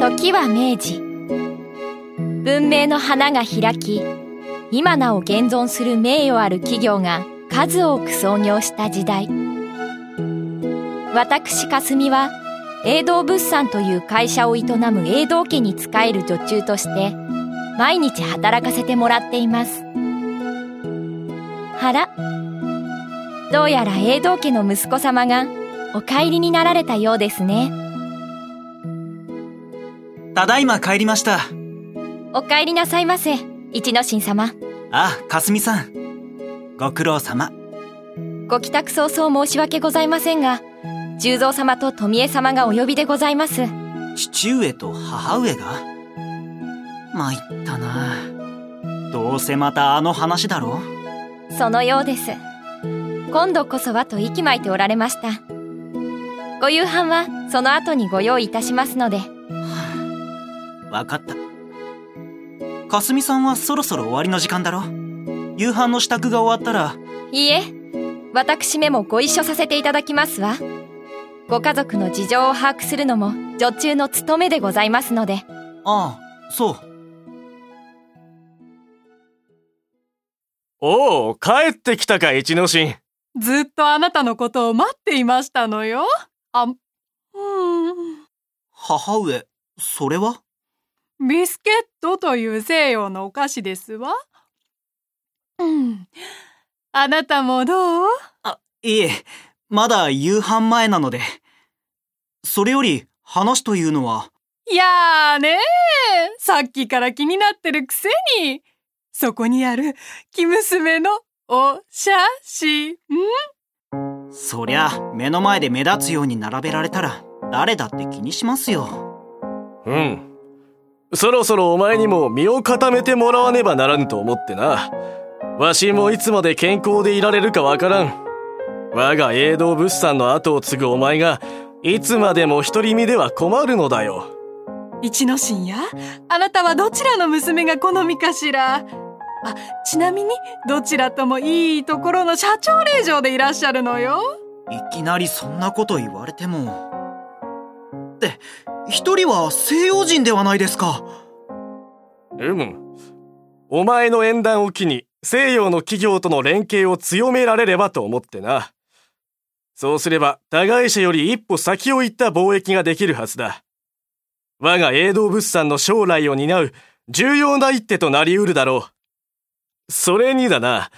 時は明治。文明の花が開き今なお現存する名誉ある企業が数多く創業した時代。私霞は栄道物産という会社を営む栄道家に仕える女中として毎日働かせてもらっています。あらどうやら栄道家の息子様がお帰りになられたようですね。ただいま帰りました。お帰りなさいませ一之進様。あかすみさん。ご苦労様。ご帰宅早々申し訳ございませんが十三様と富江様がお呼びでございます。父上と母上が？参ったな。どうせまたあの話だろそのようです。今度こそはと息巻いておられました。ご夕飯はその後にご用意いたしますのでわかった。かすみさんはそろそろ終わりの時間だろ夕飯の支度が終わったら。いいえ。私めもご一緒させていただきますわ。ご家族の事情を把握するのも女中の務めでございますので。ああそう。おお帰ってきたか一之進。ずっとあなたのことを待っていましたのよ。あうん。母上それは？ビスケットという西洋のお菓子ですわ。うん。あなたもどう？あ、いえ、まだ夕飯前なので。それより話というのは？いやーねー、さっきから気になってるくせに。そこにある、生娘のお写真。そりゃ、目の前で目立つように並べられたら、誰だって気にしますよ。うん。そろそろお前にも身を固めてもらわねばならぬと思ってな。わしもいつまで健康でいられるかわからん。我が栄道物産の後を継ぐお前が、いつまでも独り身では困るのだよ。一之進や、あなたはどちらの娘が好みかしら？あ、ちなみに、どちらともいいところの社長令嬢でいらっしゃるのよ。いきなりそんなこと言われても。って、一人は西洋人ではないですか。うむ。お前の縁談を機に西洋の企業との連携を強められればと思ってな。そうすれば互い者より一歩先を行った貿易ができるはずだ。我が栄道物産の将来を担う重要な一手となりうるだろう。それにだな、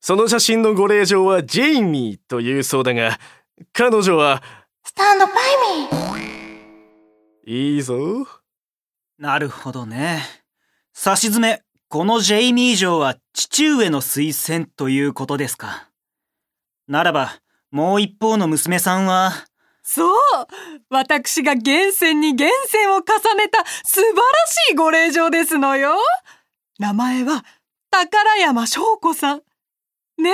その写真のご令嬢はジェイミーというそうだが、彼女は、スタンドバイミーいいぞ。なるほどね。差し詰め、このジェイミー城は父上の推薦ということですか。ならば、もう一方の娘さんは、そう私が厳選に厳選を重ねた素晴らしいご令嬢ですのよ名前は宝山翔子さん。ね？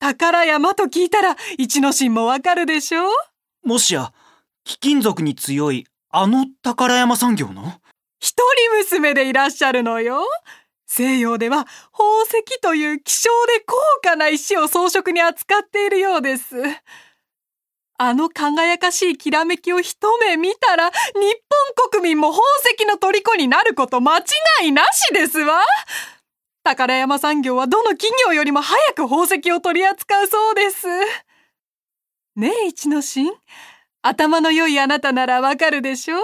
宝山と聞いたら一之進もわかるでしょもしや、貴金属に強いあの宝山産業の？一人娘でいらっしゃるのよ。西洋では宝石という希少で高価な石を装飾に扱っているようです。あの輝かしいきらめきを一目見たら、日本国民も宝石の虜になること間違いなしですわ。宝山産業はどの企業よりも早く宝石を取り扱うそうです。ねえ、一之進。頭の良いあなたならわかるでしょ？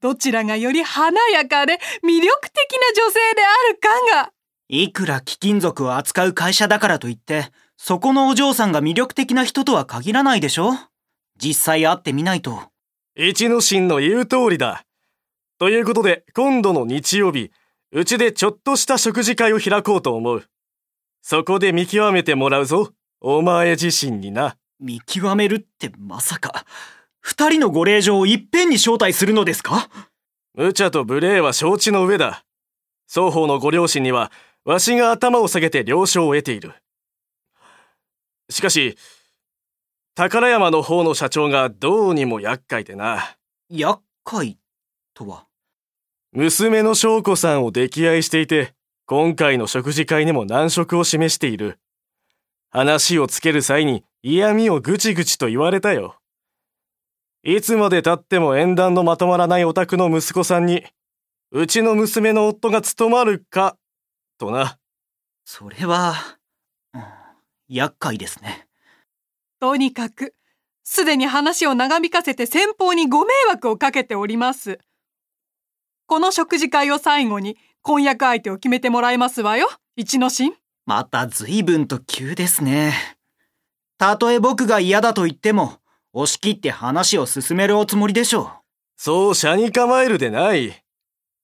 どちらがより華やかで魅力的な女性であるかが。いくら貴金属を扱う会社だからといって、そこのお嬢さんが魅力的な人とは限らないでしょ？実際会ってみないと。一之進の言う通りだ。ということで、今度の日曜日、うちでちょっとした食事会を開こうと思う。そこで見極めてもらうぞ。お前自身にな。見極めるってまさか、二人のご令嬢をいっぺんに招待するのですか？無茶と無礼は承知の上だ。双方のご両親には、わしが頭を下げて了承を得ている。しかし、宝山の方の社長がどうにも厄介でな。厄介とは？娘の翔子さんを溺愛していて、今回の食事会にも難色を示している。話をつける際に嫌味をぐちぐちと言われたよ。いつまで経っても縁談のまとまらないお宅の息子さんに、うちの娘の夫が務まるか、とな。それは、うん、厄介ですね。とにかく、すでに話を長引かせて先方にご迷惑をかけております。この食事会を最後に婚約相手を決めてもらいますわよ、一之進。また随分と急ですね。たとえ僕が嫌だと言っても、押し切って話を進めるおつもりでしょう。そう、車に構えるでない。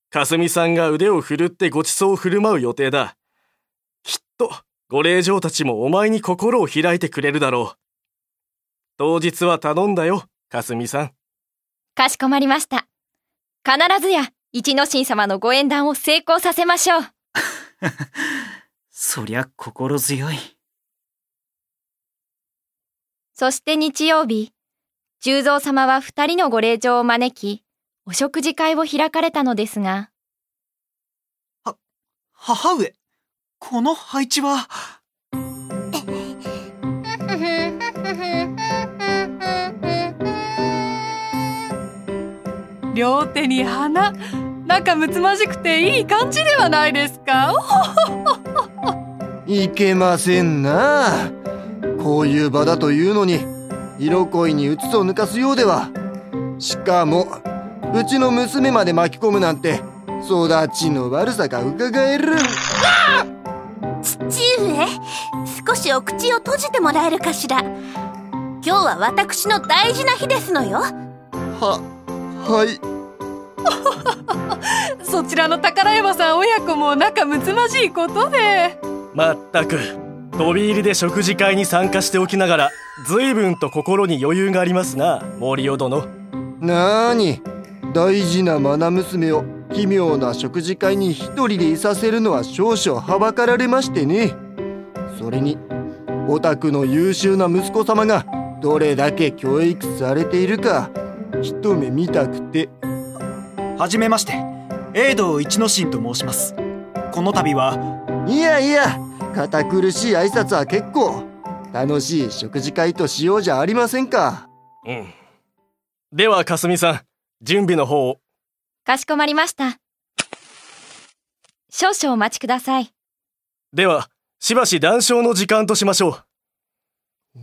かすみさんが腕を振るってごちそうを振る舞う予定だ。きっと、ご令嬢たちもお前に心を開いてくれるだろう。当日は頼んだよ、かすみさん。かしこまりました。必ずや、一之進様のご縁談を成功させましょう。そりゃ心強い。そして日曜日、十三様は二人のご令嬢を招き、お食事会を開かれたのですが。は、母上、この配置は？両手に花仲睦まじくていい感じではないですか？いけませんな。こういう場だというのに色恋にうつを抜かすようでは。しかもうちの娘まで巻き込むなんて育ちの悪さがうかがえる。父上少しお口を閉じてもらえるかしら。今日は私の大事な日ですのよ。ははい。そちらの宝山さん親子も仲睦まじいことでまったく。飛び入りで食事会に参加しておきながら随分と心に余裕がありますな森尾殿なーに大事な愛娘を奇妙な食事会に一人でいさせるのは少々はばかられましてね。それにお宅の優秀な息子様がどれだけ教育されているか一目見たくて。はじめまして。永道一之進と申します。この度はいやいや堅苦しい挨拶は結構。楽しい食事会としようじゃありませんか。うん。ではかすみさん準備の方を。かしこまりました。少々お待ちください。ではしばし談笑の時間としましょう。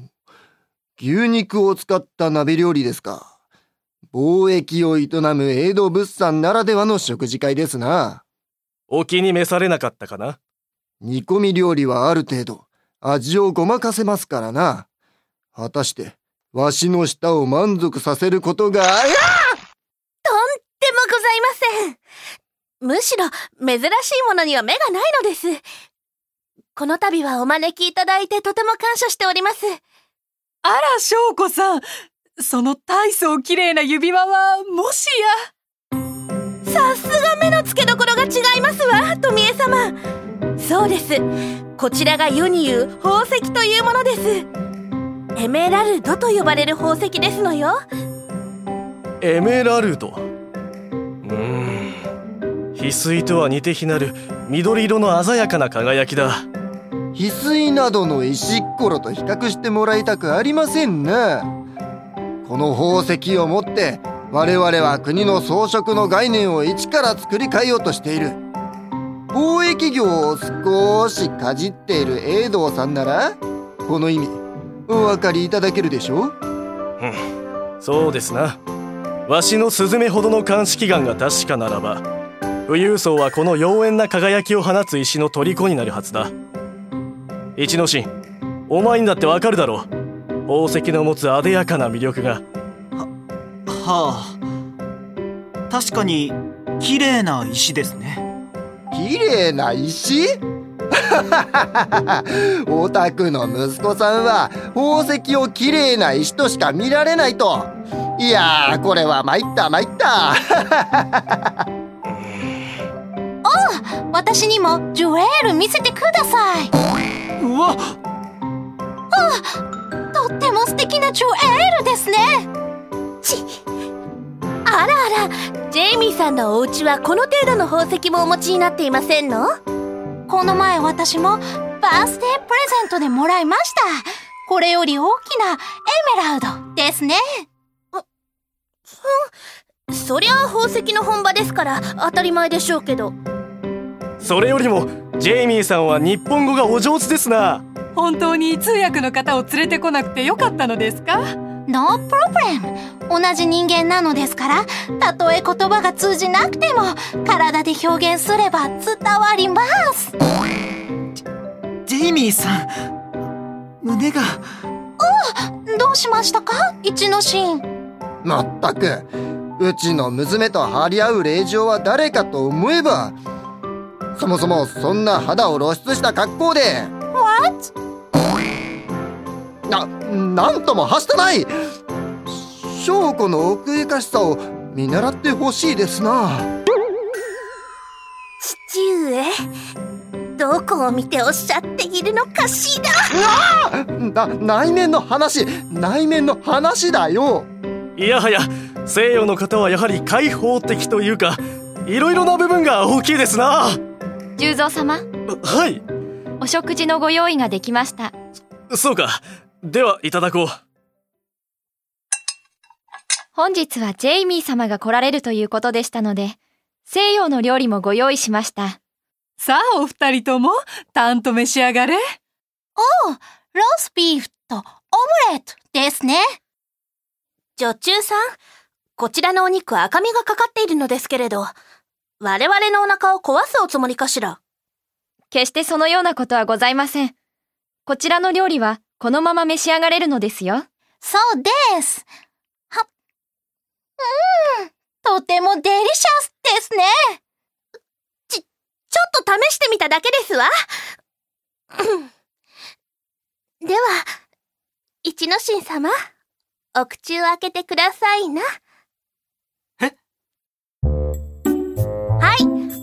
牛肉を使った鍋料理ですか。貿易を営む江戸物産ならではの食事会ですな。お気に召されなかったかな煮込み料理はある程度味をごまかせますからな。果たして、わしの舌を満足させることが、いやとんでもございません。むしろ、珍しいものには目がないのです。この度はお招きいただいてとても感謝しております。あら、翔子さん。その大層綺麗な指輪は、もしや。さすが目の付けどころが違いますわ、富江様。そうです。こちらが世に言う宝石というものです。エメラルドと呼ばれる宝石ですのよ。エメラルド？うーん。翡翠とは似て非なる緑色の鮮やかな輝きだ。翡翠などの石っころと比較してもらいたくありませんな。この宝石をもって我々は国の装飾の概念を一から作り変えようとしている貿易業を少しかじっている永道さんならこの意味お分かりいただけるでしょう？うんそうですな。わしのスズメほどの鑑識眼が確かならば富裕層はこの妖艶な輝きを放つ石の虜になるはずだ。一之進お前にだってわかるだろう。宝石の持つ艶やかな魅力が。ははあ。確かに綺麗な石ですね綺麗な石？オタクの息子さんは宝石を綺麗な石としか見られないと。いやこれは参った参った。お私にもジュエル見せてください。うわあとっても素敵なジュエールですね。ちあらあらジェイミーさんのお家はこの程度の宝石もお持ちになっていませんの？この前私もバースデープレゼントでもらいました。これより大きなエメラルドですね。そりゃあ宝石の本場ですから当たり前でしょうけど。それよりもジェイミーさんは日本語がお上手ですな。本当に通訳の方を連れてこなくてよかったのですか？No problem. 同じ人間なのですからたとえ言葉が通じなくても体で表現すれば伝わります。ジェイミーさん胸が。どうしましたか？一のシーンまったく。うちの娘と張り合う令嬢は誰かと思えばそもそもそんな肌を露出した格好で。What? ななんともはしたない。証拠の奥ゆかしさを見習ってほしいですな。父上どこを見ておっしゃっているのかしら。な内面の話内面の話だよ。いやはや西洋の方はやはり開放的というかいろいろな部分が大きいですな。十三様。はい。お食事のご用意ができました。そうかではいただこう。本日はジェイミー様が来られるということでしたので西洋の料理もご用意しました。さあお二人ともたんと召し上がれ。ロースビーフとオムレットですね。女中さんこちらのお肉は赤みがかかっているのですけれど我々のお腹を壊すおつもりかしら？決してそのようなことはございません。こちらの料理はこのまま召し上がれるのですよ。そうです。はうーん。とてもデリシャスですね。ち、ちょっと試してみただけですわ。うん。では一之進様お口を開けてくださいな。え？はい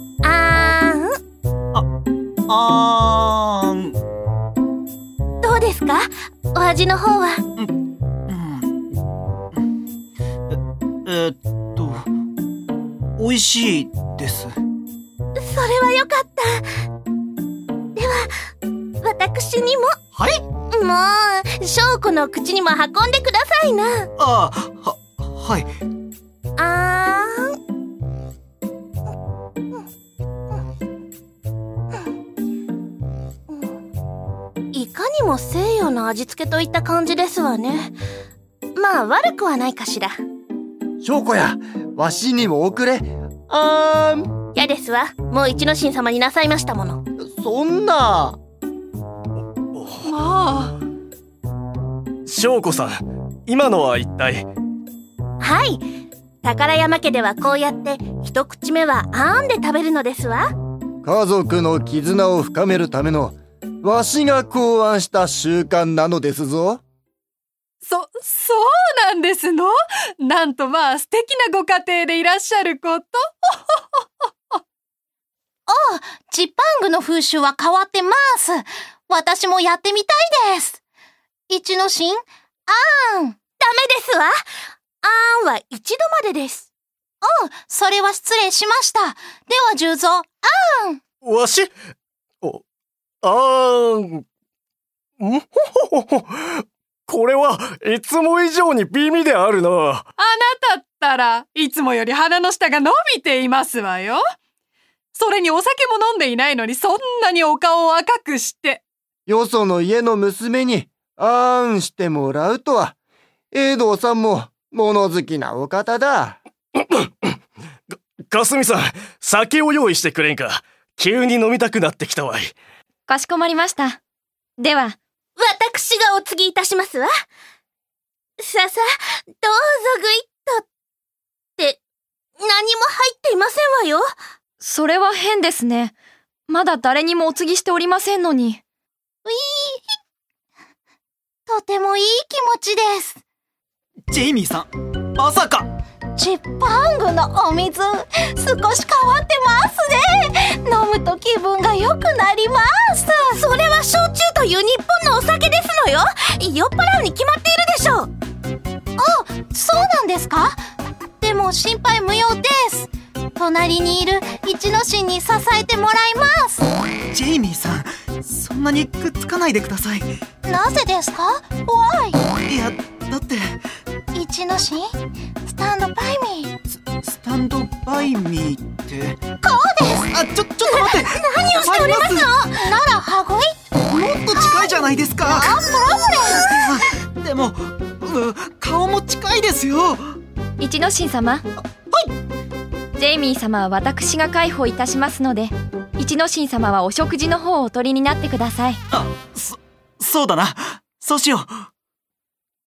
味の方は？うん。ええーっと美味しいです。それはよかった。では私にも。はい？もう翔子の口にも運んでくださいな。あははいにも西洋の味付けといった感じですわね。まあ悪くはないかしら。証拠やわしにも送れ。あーん。嫌ですわ。もう一之進様になさいましたもの。そんな。まあ。翔子さん今のは一体？はい。宝山家ではこうやって一口目はあんで食べるのですわ。家族の絆を深めるためのわしが考案した習慣なのですぞそ、そうなんですの？なんとまあ素敵なご家庭でいらっしゃること。ジッパングの風習は変わってます。私もやってみたいです。一の進あーん。ダメですわ。あーんは一度までです。うん、それは失礼しました。では、十三。わしおあーん？んほほほほこれはいつも以上に美味であるな。あなたったらいつもより鼻の下が伸びていますわよ。それにお酒も飲んでいないのにそんなにお顔を赤くして。よその家の娘にあーんしてもらうとは栄道さんも物好きなお方だ。かすみさん酒を用意してくれんか。急に飲みたくなってきたわいかしこまりましたでは私がお継ぎいたしますわ。ささ、どうぞぐいっと。って、何も入っていませんわよ。それは変ですねまだ誰にもお継ぎしておりませんのにとてもいい気持ちです。ジェイミーさんまさかジッパングのお水、少し変わってますね。飲むと気分が良くなります。それは焼酎という日本のお酒ですのよ。酔っ払うに決まっているでしょう。あ、そうなんですか？でも心配無用です。隣にいる一之進に支えてもらいます。ジェイミーさんそんなにくっつかないでくださいなぜですか ?Why? いやだって一タンドバイミー。ススタンドバイミーって。こうです。あちょちょっと待って。何をしておりますの？ならもっと近いじゃないですか。でも顔も近いですよ。一之進様。はい。ジェイミー様は私がいたしますので一之進様はお食事の方をお取りになってください。あそそうだな。そうしよう。